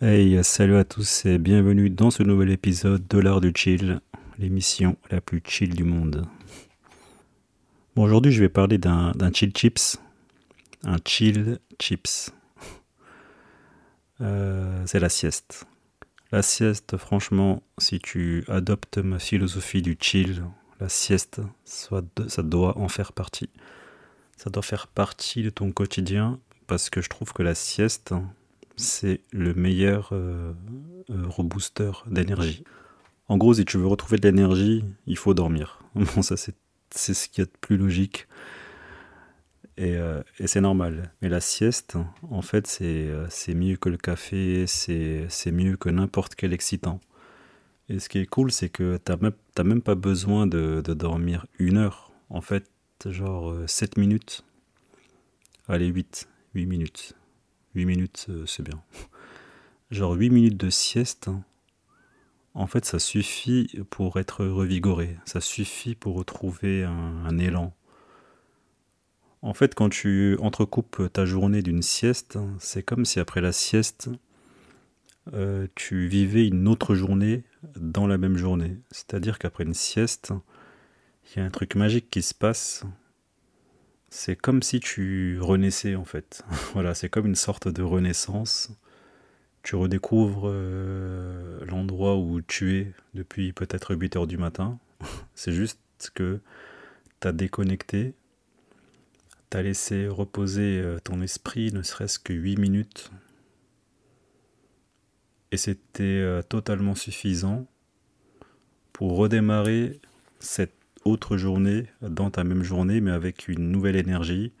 Hey, salut à tous et bienvenue dans ce nouvel épisode de l'art du chill, l'émission la plus chill du monde. Bon, aujourd'hui, je vais parler d'un chill chips. Un chill chips. Euh, c'est la sieste. La sieste, franchement, si tu adoptes ma philosophie du chill, la sieste, ça doit en faire partie. Ça doit faire partie de ton quotidien parce que je trouve que la sieste, c'est le meilleur euh, euh, rebooster d'énergie. En gros, si tu veux retrouver de l'énergie, il faut dormir. Bon, ça, c'est ce qu'il y a de plus logique. Euh, et, c'est normal. Mais la sieste, en fait, c'est mieux que le café, c'est mieux que n'importe quel excitant. Et ce qui est cool, c'est que tu n'as même, pas besoin de, de, dormir une heure. En fait, genre 7 minutes. Allez, 8. 8 minutes. 8 minutes, euh, c'est bien. Genre 8 minutes de sieste, hein. en fait, ça suffit pour être revigoré. Ça suffit pour retrouver un, élan. En fait, quand tu entrecoupes ta journée d'une sieste, c'est comme si après la sieste, euh, tu vivais une autre journée dans la même journée. C'est-à-dire qu'après une sieste, il y a un truc magique qui se passe c'est comme si tu renaissais en fait. voilà, c'est comme une sorte de renaissance. Tu redécouvres euh, l'endroit où tu es depuis peut-être 8 heures du matin. c'est juste que tu as déconnecté, tu as laissé reposer euh, ton esprit ne serait-ce que 8 minutes. Et c'était euh, totalement suffisant pour redémarrer cette autre journée dans ta même journée, mais avec une nouvelle énergie.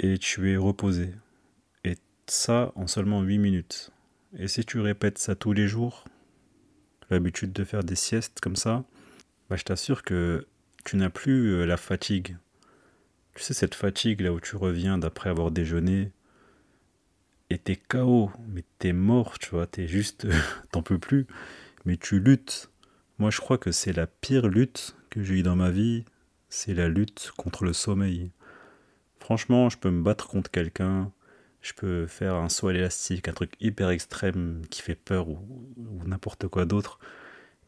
Et tu es reposé. Et ça en seulement 8 minutes. Et si tu répètes ça tous les jours, l'habitude de faire des siestes comme ça, bah, je t'assure que tu n'as plus euh, la fatigue. Tu sais, cette fatigue là où tu reviens d'après avoir déjeuné, et t'es KO, mais t'es mort, tu vois, t'es juste, t'en peux plus, mais tu luttes moi, je crois que c'est la pire lutte que j'ai eue dans ma vie, c'est la lutte contre le sommeil. Franchement, je peux me battre contre quelqu'un, je peux faire un saut élastique, un truc hyper extrême qui fait peur ou, n'importe quoi d'autre.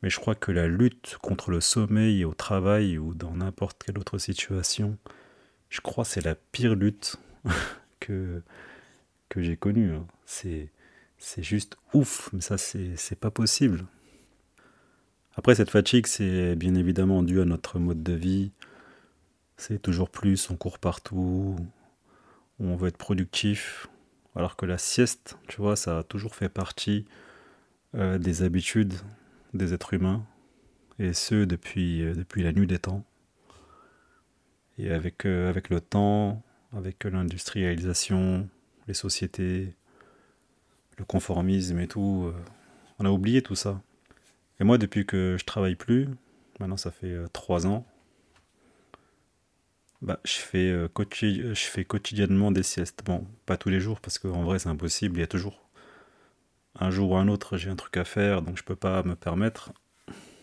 Mais je crois que la lutte contre le sommeil au travail ou dans n'importe quelle autre situation, je crois que c'est la pire lutte que, que j'ai connue. Hein. C'est, c'est juste ouf, mais ça, c'est pas possible. Après, cette fatigue, c'est bien évidemment dû à notre mode de vie. C'est toujours plus, on court partout, on veut être productif. Alors que la sieste, tu vois, ça a toujours fait partie euh, des habitudes des êtres humains. Et ce, depuis, euh, depuis la nuit des temps. Et avec, euh, avec le temps, avec l'industrialisation, les sociétés, le conformisme et tout, on a oublié tout ça. Et moi, depuis que je travaille plus, maintenant ça fait euh, trois ans, bah, je, fais, euh, je fais quotidiennement des siestes. Bon, pas tous les jours, parce qu'en vrai c'est impossible, il y a toujours un jour ou un autre, j'ai un truc à faire, donc je peux pas me permettre.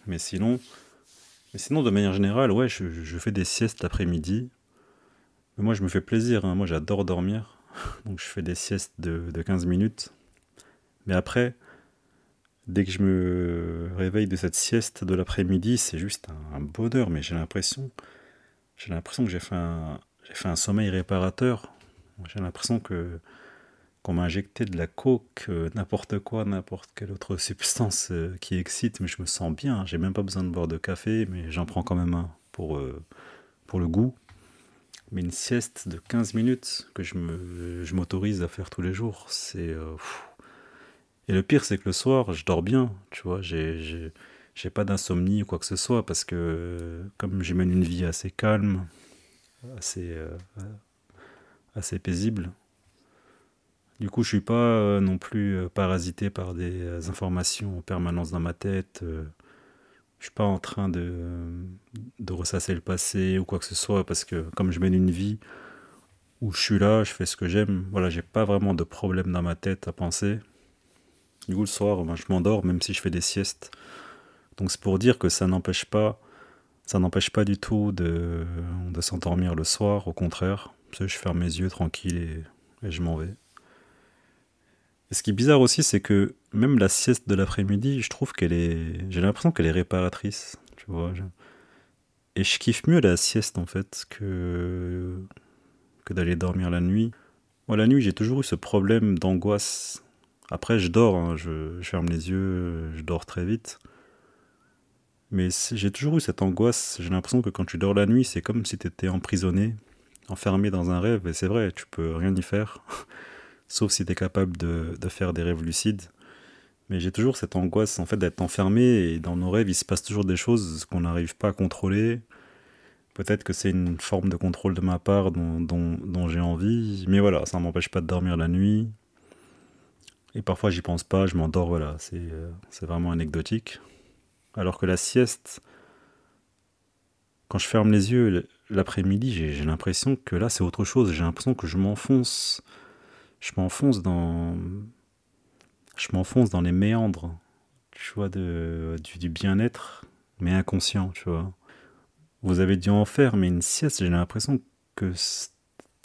Mais sinon, mais sinon de manière générale, ouais, je, fais des siestes l'après-midi. Mais moi, je me fais plaisir, hein. moi j'adore dormir, donc je fais des siestes de, de 15 minutes. Mais après, Dès que je me réveille de cette sieste de l'après-midi, c'est juste un, bonheur, mais j'ai l'impression, j'ai l'impression que j'ai fait un, sommeil réparateur. J'ai l'impression que qu'on m'a injecté de la coke, euh, n'importe quoi, n'importe quelle autre substance euh, qui excite, mais je me sens bien. J'ai même pas besoin de boire de café, mais j'en prends quand même un pour, euh, pour le goût. Mais une sieste de 15 minutes que je m'autorise à faire tous les jours, c'est. Et le pire, c'est que le soir, je dors bien, tu vois, j'ai, pas d'insomnie ou quoi que ce soit, parce que comme j'ai une vie assez calme, assez, assez paisible. Du coup, je suis pas non plus parasité par des informations en permanence dans ma tête. je suis pas en train de, de ressasser le passé ou quoi que ce soit parce que comme je mène une vie où je suis là, je fais ce que j'aime. Voilà, j'ai pas vraiment de problème dans ma tête à penser. Du coup, le soir, ben, je m'endors même si je fais des siestes. Donc c'est pour dire que ça n'empêche pas, ça n'empêche pas du tout de, de s'endormir le soir. Au contraire, je ferme mes yeux tranquille et, je m'en vais. Et ce qui est bizarre aussi, c'est que même la sieste de l'après-midi, je trouve qu'elle est, j'ai l'impression qu'elle est réparatrice. Tu vois. Et je kiffe mieux la sieste en fait que que d'aller dormir la nuit. Moi, la nuit, j'ai toujours eu ce problème d'angoisse après, je dors, hein, je, ferme les yeux, je dors très vite. Mais j'ai toujours eu cette angoisse. J'ai l'impression que quand tu dors la nuit, c'est comme si tu emprisonné, enfermé dans un rêve. Et c'est vrai, tu peux rien y faire, sauf si tu es capable de, faire des rêves lucides. Mais j'ai toujours cette angoisse en fait d'être enfermé et dans nos rêves, il se passe toujours des choses qu'on n'arrive pas à contrôler. Peut-être que c'est une forme de contrôle de ma part dont, dont j'ai envie, mais voilà, ça ne m'empêche pas de dormir la nuit. Et parfois, j'y pense pas, je m'endors, voilà, euh, c'est vraiment anecdotique. Alors que la sieste, quand je ferme les yeux l'après-midi, j'ai l'impression que là, c'est autre chose. J'ai l'impression que je m'enfonce. Je m'enfonce dans. Je m'enfonce dans les méandres, tu vois, de, du, du bien-être, mais inconscient, tu vois. Vous avez dû en faire, mais une sieste, j'ai l'impression que,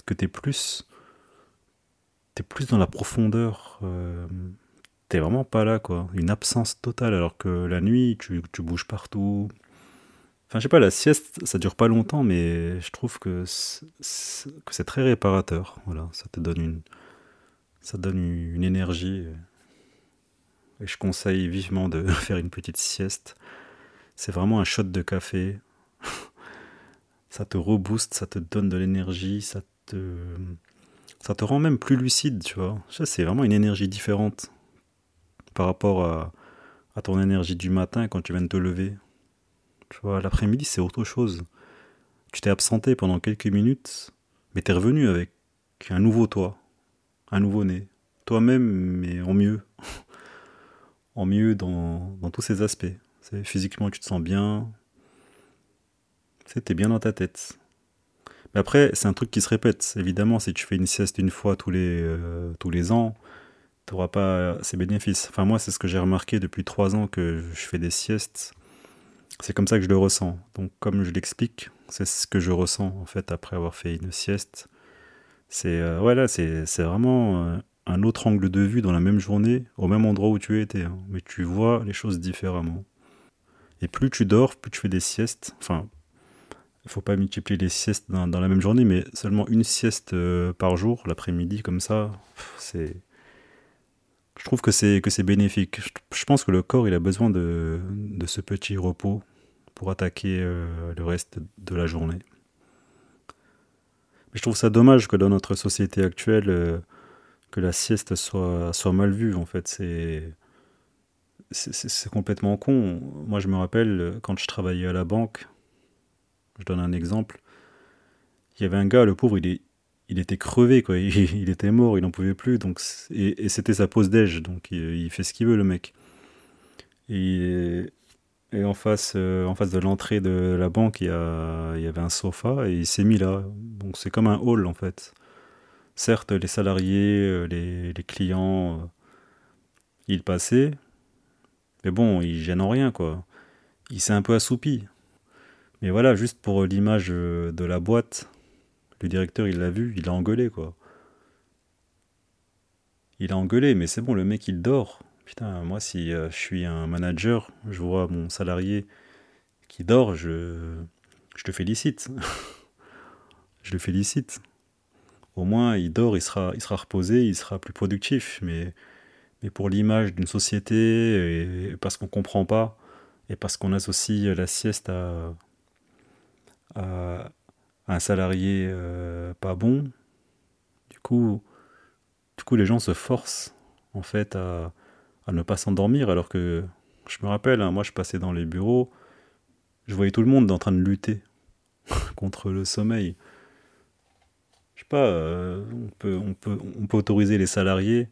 que tu es plus plus dans la profondeur. Euh, t'es vraiment pas là, quoi. Une absence totale, alors que la nuit, tu, tu bouges partout. Enfin, je sais pas, la sieste, ça dure pas longtemps, mais je trouve que c'est très réparateur. Voilà, ça te donne une, ça donne une énergie. Et je conseille vivement de faire une petite sieste. C'est vraiment un shot de café. ça te rebooste, ça te donne de l'énergie, ça te ça te rend même plus lucide, tu vois. Ça, c'est vraiment une énergie différente par rapport à, ton énergie du matin quand tu viens de te lever. Tu vois, l'après-midi, c'est autre chose. Tu t'es absenté pendant quelques minutes, mais t'es revenu avec un nouveau toi, un nouveau né. Toi-même, mais en mieux. en mieux dans, tous ces aspects. Physiquement, tu te sens bien. Es bien dans ta tête. Mais après, c'est un truc qui se répète. Évidemment, si tu fais une sieste une fois tous les, euh, tous les ans, tu n'auras pas ces bénéfices. Enfin, moi, c'est ce que j'ai remarqué depuis trois ans que je fais des siestes. C'est comme ça que je le ressens. Donc, comme je l'explique, c'est ce que je ressens en fait après avoir fait une sieste. C'est euh, ouais, vraiment euh, un autre angle de vue dans la même journée, au même endroit où tu étais. Hein. Mais tu vois les choses différemment. Et plus tu dors, plus tu fais des siestes. Enfin, faut pas multiplier les siestes dans, la même journée, mais seulement une sieste euh, par jour, l'après-midi, comme ça, c'est. Je trouve que c'est que c'est bénéfique. Je, pense que le corps il a besoin de, de ce petit repos pour attaquer euh, le reste de la journée. Mais je trouve ça dommage que dans notre société actuelle, euh, que la sieste soit, soit mal vue. En fait, c'est c'est complètement con. Moi, je me rappelle quand je travaillais à la banque, je donne un exemple. Il y avait un gars, le pauvre, il, est, il était crevé, quoi. Il, était mort, il n'en pouvait plus. Donc, et, c'était sa pause déj, donc il, fait ce qu'il veut, le mec. Et, en, face, euh, en face de l'entrée de la banque, il y, avait un sofa et il s'est mis là. Donc c'est comme un hall, en fait. Certes, les salariés, euh, les, clients, euh, ils passaient. Mais bon, il gêne en rien, quoi. Il s'est un peu assoupi. Mais voilà, juste pour l'image euh, de la boîte, le directeur, il l'a vu, il a engueulé, quoi. Il a engueulé, mais c'est bon, le mec, il dort. Putain, moi, si euh, je suis un manager, je vois mon salarié qui dort, je, je te félicite. je le félicite. Au moins, il dort, il sera, reposé, il sera plus productif. Mais, pour l'image d'une société, parce qu'on comprend pas, et parce qu'on associe la sieste à, un salarié euh, pas bon, du coup, du coup, les gens se forcent en fait à, ne pas s'endormir, alors que je me rappelle, hein, moi je passais dans les bureaux, je voyais tout le monde en train de lutter contre le sommeil. je sais pas, euh, on, peut, on, peut, on peut autoriser les salariés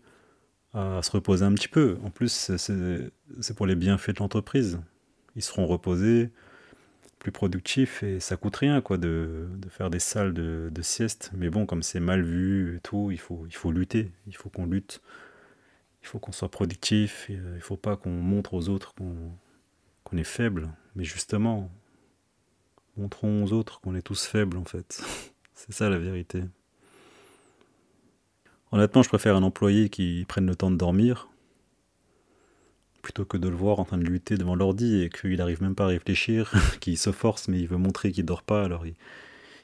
à se reposer un petit peu. En plus, c'est pour les bienfaits de l'entreprise. Ils seront reposés, plus productifs et ça coûte rien quoi de, de faire des salles de, de, sieste. Mais bon, comme c'est mal vu et tout, il faut, il faut lutter. Il faut qu'on lutte. Il faut qu'on soit productif. Il ne faut pas qu'on montre aux autres qu'on est faible. Mais justement, montrons aux autres qu'on est tous faibles en fait. c'est ça la vérité. Honnêtement, je préfère un employé qui prenne le temps de dormir plutôt que de le voir en train de lutter devant l'ordi et qu'il n'arrive même pas à réfléchir, qu'il se force mais il veut montrer qu'il dort pas, alors il,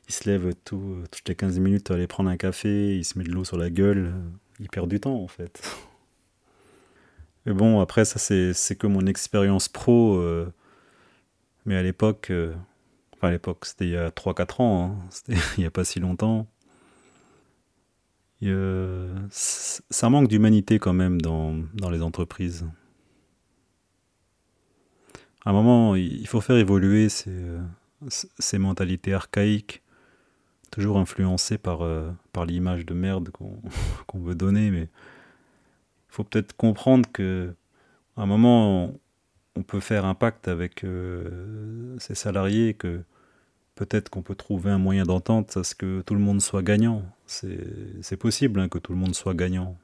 se lève tout, toutes les 15 minutes à aller prendre un café, il se met de l'eau sur la gueule, il perd du temps en fait. Mais bon, après ça c'est que mon expérience pro, euh, mais à l'époque, euh, enfin à l'époque c'était il y a 3-4 ans, hein, c'était il n'y a pas si longtemps, ça manque d'humanité quand même dans, les entreprises. À un moment, il faut faire évoluer ces, mentalités archaïques, toujours influencées par, euh, l'image de merde qu'on veut donner, mais il faut peut-être comprendre que un moment, on peut faire un pacte avec euh, ses salariés, que peut-être qu'on peut trouver un moyen d'entente à ce que tout le monde soit gagnant. C'est possible hein, que tout le monde soit gagnant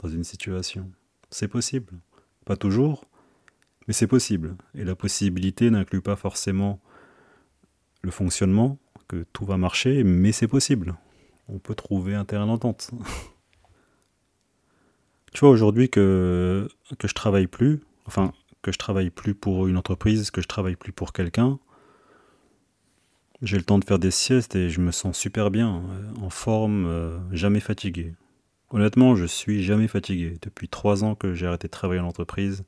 dans une situation. C'est possible. Pas toujours, mais c'est possible. Et la possibilité n'inclut pas forcément le fonctionnement, que tout va marcher, mais c'est possible. On peut trouver un terrain d'entente. tu vois, aujourd'hui que, que je travaille plus, enfin, que je travaille plus pour une entreprise, que je travaille plus pour quelqu'un, j'ai le temps de faire des siestes et je me sens super bien, euh, en forme, euh, jamais fatigué. Honnêtement, je suis jamais fatigué. Depuis trois ans que j'ai arrêté de travailler en entreprise,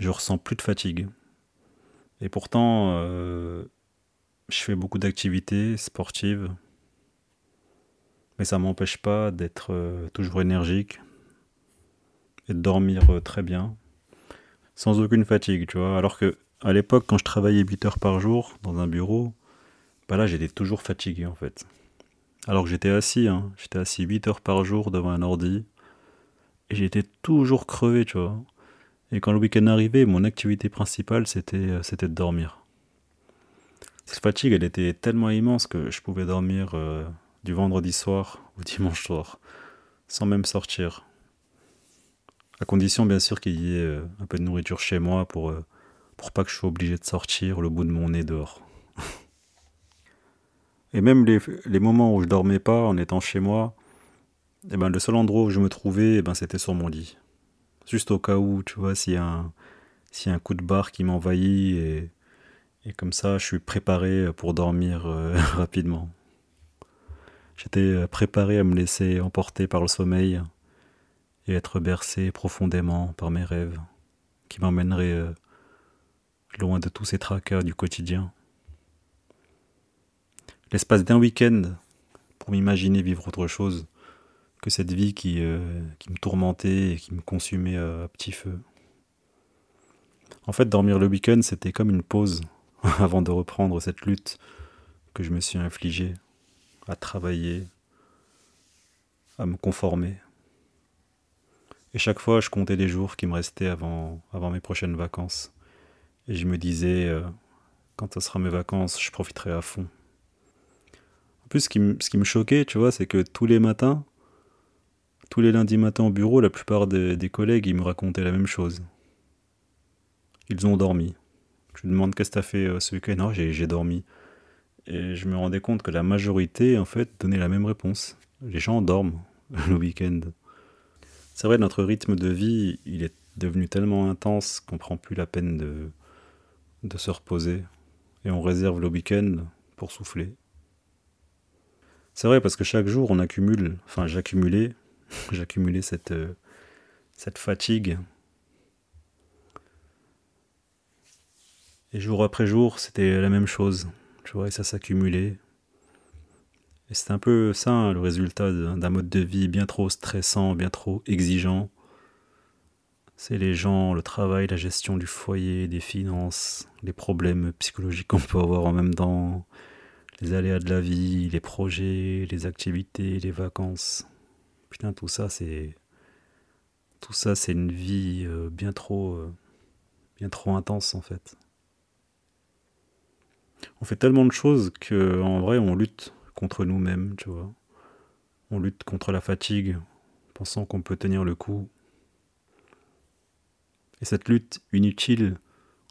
je ressens plus de fatigue. Et pourtant, euh, je fais beaucoup d'activités sportives, mais ça m'empêche pas d'être toujours énergique et de dormir très bien, sans aucune fatigue, tu vois. Alors que à l'époque, quand je travaillais 8 heures par jour dans un bureau, bah là, j'étais toujours fatigué en fait. Alors que j'étais assis, hein. j'étais assis 8 heures par jour devant un ordi, et j'étais toujours crevé, tu vois. Et quand le week-end arrivait, mon activité principale, c'était, euh, c'était de dormir. Cette fatigue, elle était tellement immense que je pouvais dormir euh, du vendredi soir au dimanche soir, sans même sortir. À condition, bien sûr, qu'il y ait euh, un peu de nourriture chez moi pour pas que je sois obligé de sortir le bout de mon nez dehors. Et même les, les, moments où je dormais pas en étant chez moi, eh ben, le seul endroit où je me trouvais, eh ben, c'était sur mon lit. Juste au cas où, tu vois, s'il y, a un, coup de barre qui m'envahit et, et comme ça, je suis préparé pour dormir euh, rapidement. J'étais euh, préparé à me laisser emporter par le sommeil et être bercé profondément par mes rêves qui m'emmèneraient euh, loin de tous ces tracas du quotidien. L'espace d'un week-end pour m'imaginer vivre autre chose que cette vie qui, euh, qui me tourmentait et qui me consumait à, petit feu. En fait, dormir le week-end, c'était comme une pause avant de reprendre cette lutte que je me suis infligée à travailler, à me conformer. Et chaque fois, je comptais les jours qui me restaient avant, avant mes prochaines vacances. Et je me disais, euh, quand ce sera mes vacances, je profiterai à fond. En plus, ce qui, me, choquait, tu vois, c'est que tous les matins, tous les lundis matins au bureau, la plupart des, collègues, ils me racontaient la même chose. Ils ont dormi. Je me demande qu'est-ce que tu as fait euh, ce week-end? Non, j'ai dormi. Et je me rendais compte que la majorité, en fait, donnait la même réponse. Les gens dorment le week-end. C'est vrai, notre rythme de vie, il est devenu tellement intense qu'on prend plus la peine de se reposer et on réserve le week-end pour souffler. C'est vrai parce que chaque jour on accumule, enfin j'accumulais, j'accumulais cette, euh, cette fatigue. Et jour après jour c'était la même chose, tu vois, et ça s'accumulait. Et c'est un peu ça hein, le résultat d'un mode de vie bien trop stressant, bien trop exigeant c'est les gens, le travail, la gestion du foyer, des finances, les problèmes psychologiques qu'on peut avoir en même temps, les aléas de la vie, les projets, les activités, les vacances. Putain, tout ça, c'est. Tout ça, c'est une vie euh, bien trop. Euh, bien trop intense, en fait. On fait tellement de choses que, en vrai, on lutte contre nous-mêmes, tu vois. On lutte contre la fatigue, pensant qu'on peut tenir le coup. Et cette lutte inutile,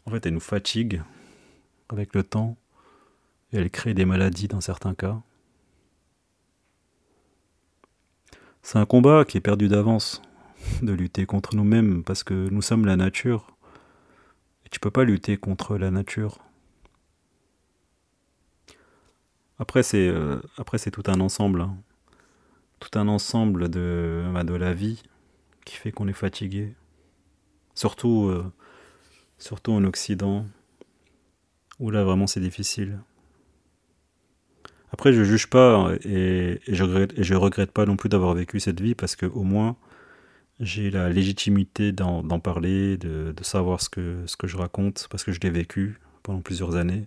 en fait, elle nous fatigue avec le temps et elle crée des maladies dans certains cas. C'est un combat qui est perdu d'avance de lutter contre nous-mêmes parce que nous sommes la nature. Et tu peux pas lutter contre la nature. Après c'est euh, tout un ensemble, hein. tout un ensemble de bah, de la vie qui fait qu'on est fatigué. Surtout euh, surtout en Occident où là vraiment c'est difficile. Après, je juge pas et, je regrette, regrette pas non plus d'avoir vécu cette vie parce que au moins j'ai la légitimité d'en parler, de, savoir ce que, je raconte parce que je l'ai vécu pendant plusieurs années.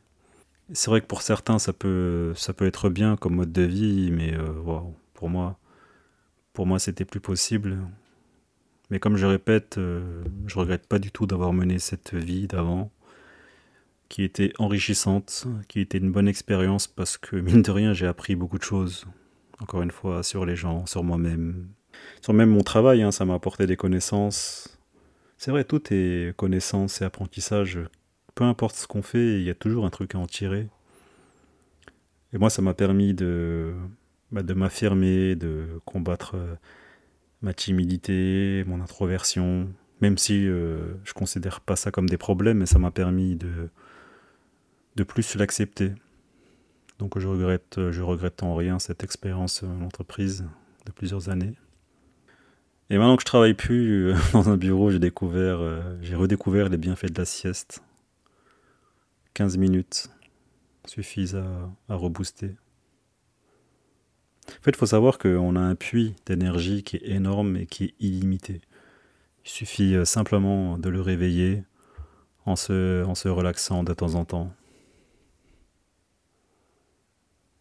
C'est vrai que pour certains ça peut, être bien comme mode de vie, mais euh, pour moi, pour moi c'était plus possible. Mais comme je répète, euh, je regrette pas du tout d'avoir mené cette vie d'avant qui était enrichissante, qui était une bonne expérience parce que, mine de rien, j'ai appris beaucoup de choses. Encore une fois, sur les gens, sur moi-même, sur même mon travail, hein, ça m'a apporté des connaissances. C'est vrai, tout est connaissance et apprentissage. Peu importe ce qu'on fait, il y a toujours un truc à en tirer. Et moi, ça m'a permis de, bah, m'affirmer, de combattre euh, ma timidité, mon introversion, même si euh, je considère pas ça comme des problèmes, mais ça m'a permis de, de plus l'accepter. Donc je regrette, je regrette en rien cette expérience en entreprise de plusieurs années. Et maintenant que je travaille plus euh, dans un bureau, euh, j'ai redécouvert les bienfaits de la sieste. 15 minutes suffisent à, rebooster. En fait, il faut savoir qu'on a un puits d'énergie qui est énorme et qui est illimité. Il suffit euh, simplement de le réveiller en se relaxant de temps en temps.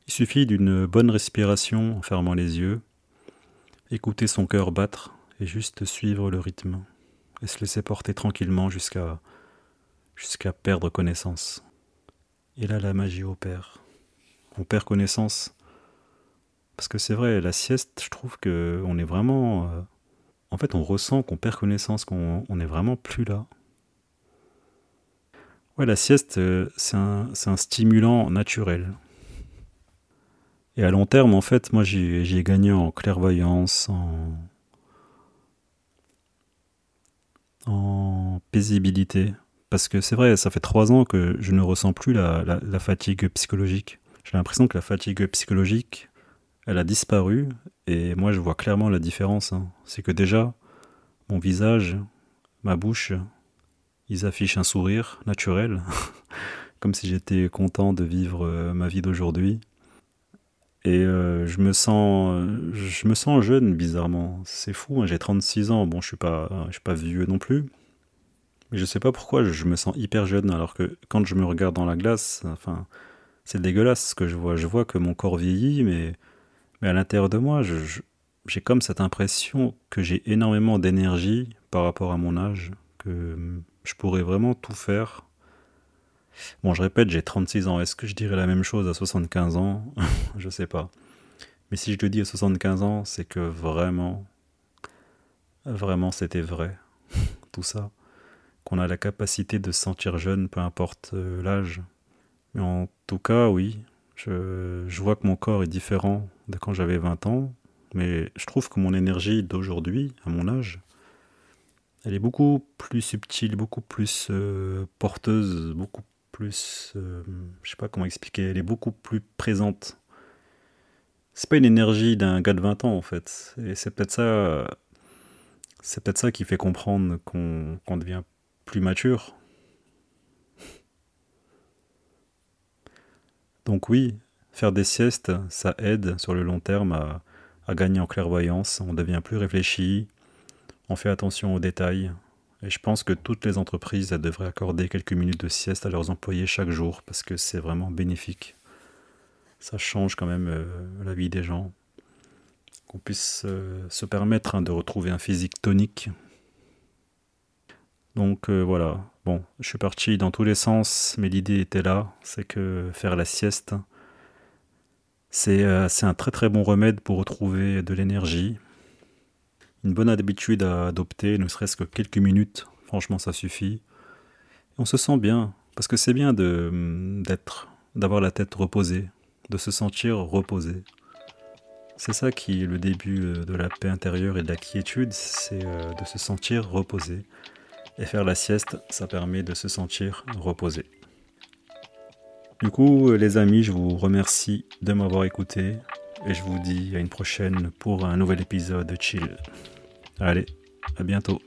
Il suffit d'une bonne respiration en fermant les yeux, écouter son cœur battre et juste suivre le rythme et se laisser porter tranquillement jusqu'à perdre connaissance. Et là la magie opère. On perd connaissance parce que c'est vrai, la sieste, je trouve que on est vraiment euh, en fait, on ressent qu'on perd connaissance, qu'on on est vraiment plus là. Ouais, la sieste, euh, c'est un stimulant naturel. Et à long terme, en fait, moi, j'ai gagné en clairvoyance, en, paisibilité. Parce que c'est vrai, ça fait trois ans que je ne ressens plus la, la, fatigue psychologique. J'ai l'impression que la fatigue psychologique, elle a disparu. Et moi, je vois clairement la différence. Hein. C'est que déjà, mon visage, ma bouche, ils affichent un sourire naturel, comme si j'étais content de vivre euh, ma vie d'aujourd'hui. Et euh, je me sens je me sens jeune bizarrement. C'est fou, hein, j'ai 36 ans. Bon, je suis je suis pas vieux non plus. Mais je sais pas pourquoi je me sens hyper jeune alors que quand je me regarde dans la glace, enfin c'est dégueulasse ce que je vois. Je vois que mon corps vieillit mais mais à l'intérieur de moi, j'ai comme cette impression que j'ai énormément d'énergie par rapport à mon âge, que je pourrais vraiment tout faire Bon, je répète, j'ai 36 ans. Est-ce que je dirais la même chose à 75 ans? Je sais pas. Mais si je le dis à 75 ans, c'est que vraiment, vraiment, c'était vrai. Tout ça. Qu'on a la capacité de se sentir jeune, peu importe euh, l'âge. Mais en tout cas, oui, je, je vois que mon corps est différent de quand j'avais 20 ans. Mais je trouve que mon énergie d'aujourd'hui, à mon âge, elle est beaucoup plus subtile, beaucoup plus euh, porteuse, beaucoup plus, euh, je sais pas comment expliquer, elle est beaucoup plus présente. C'est pas une énergie d'un gars de 20 ans en fait, et c'est peut-être ça, c'est peut-être ça qui fait comprendre qu'on devient plus mature. Donc oui, faire des siestes, ça aide sur le long terme à, à gagner en clairvoyance, on devient plus réfléchi, on fait attention aux détails, et je pense que toutes les entreprises devraient accorder quelques minutes de sieste à leurs employés chaque jour parce que c'est vraiment bénéfique. ça change quand même la vie des gens. Qu'on puisse se permettre hein, de retrouver un physique tonique. Donc voilà, bon, je suis parti dans tous les sens, mais l'idée était là, c'est que faire la sieste, c'est un très très bon remède pour retrouver de l'énergie, une bonne habitude à adopter, ne serait-ce que quelques minutes, franchement ça suffit. on se sent bien, parce que c'est bien d'être, d'avoir la tête reposée, de se sentir reposé. C'est ça qui est le début euh, de la paix intérieure et de la quiétude, c'est euh, de se sentir reposé. Et faire la sieste, ça permet de se sentir reposé. Du coup, euh, les amis, je vous remercie de m'avoir écouté et je vous dis à une prochaine pour un nouvel épisode de Chill. Allez, à bientôt.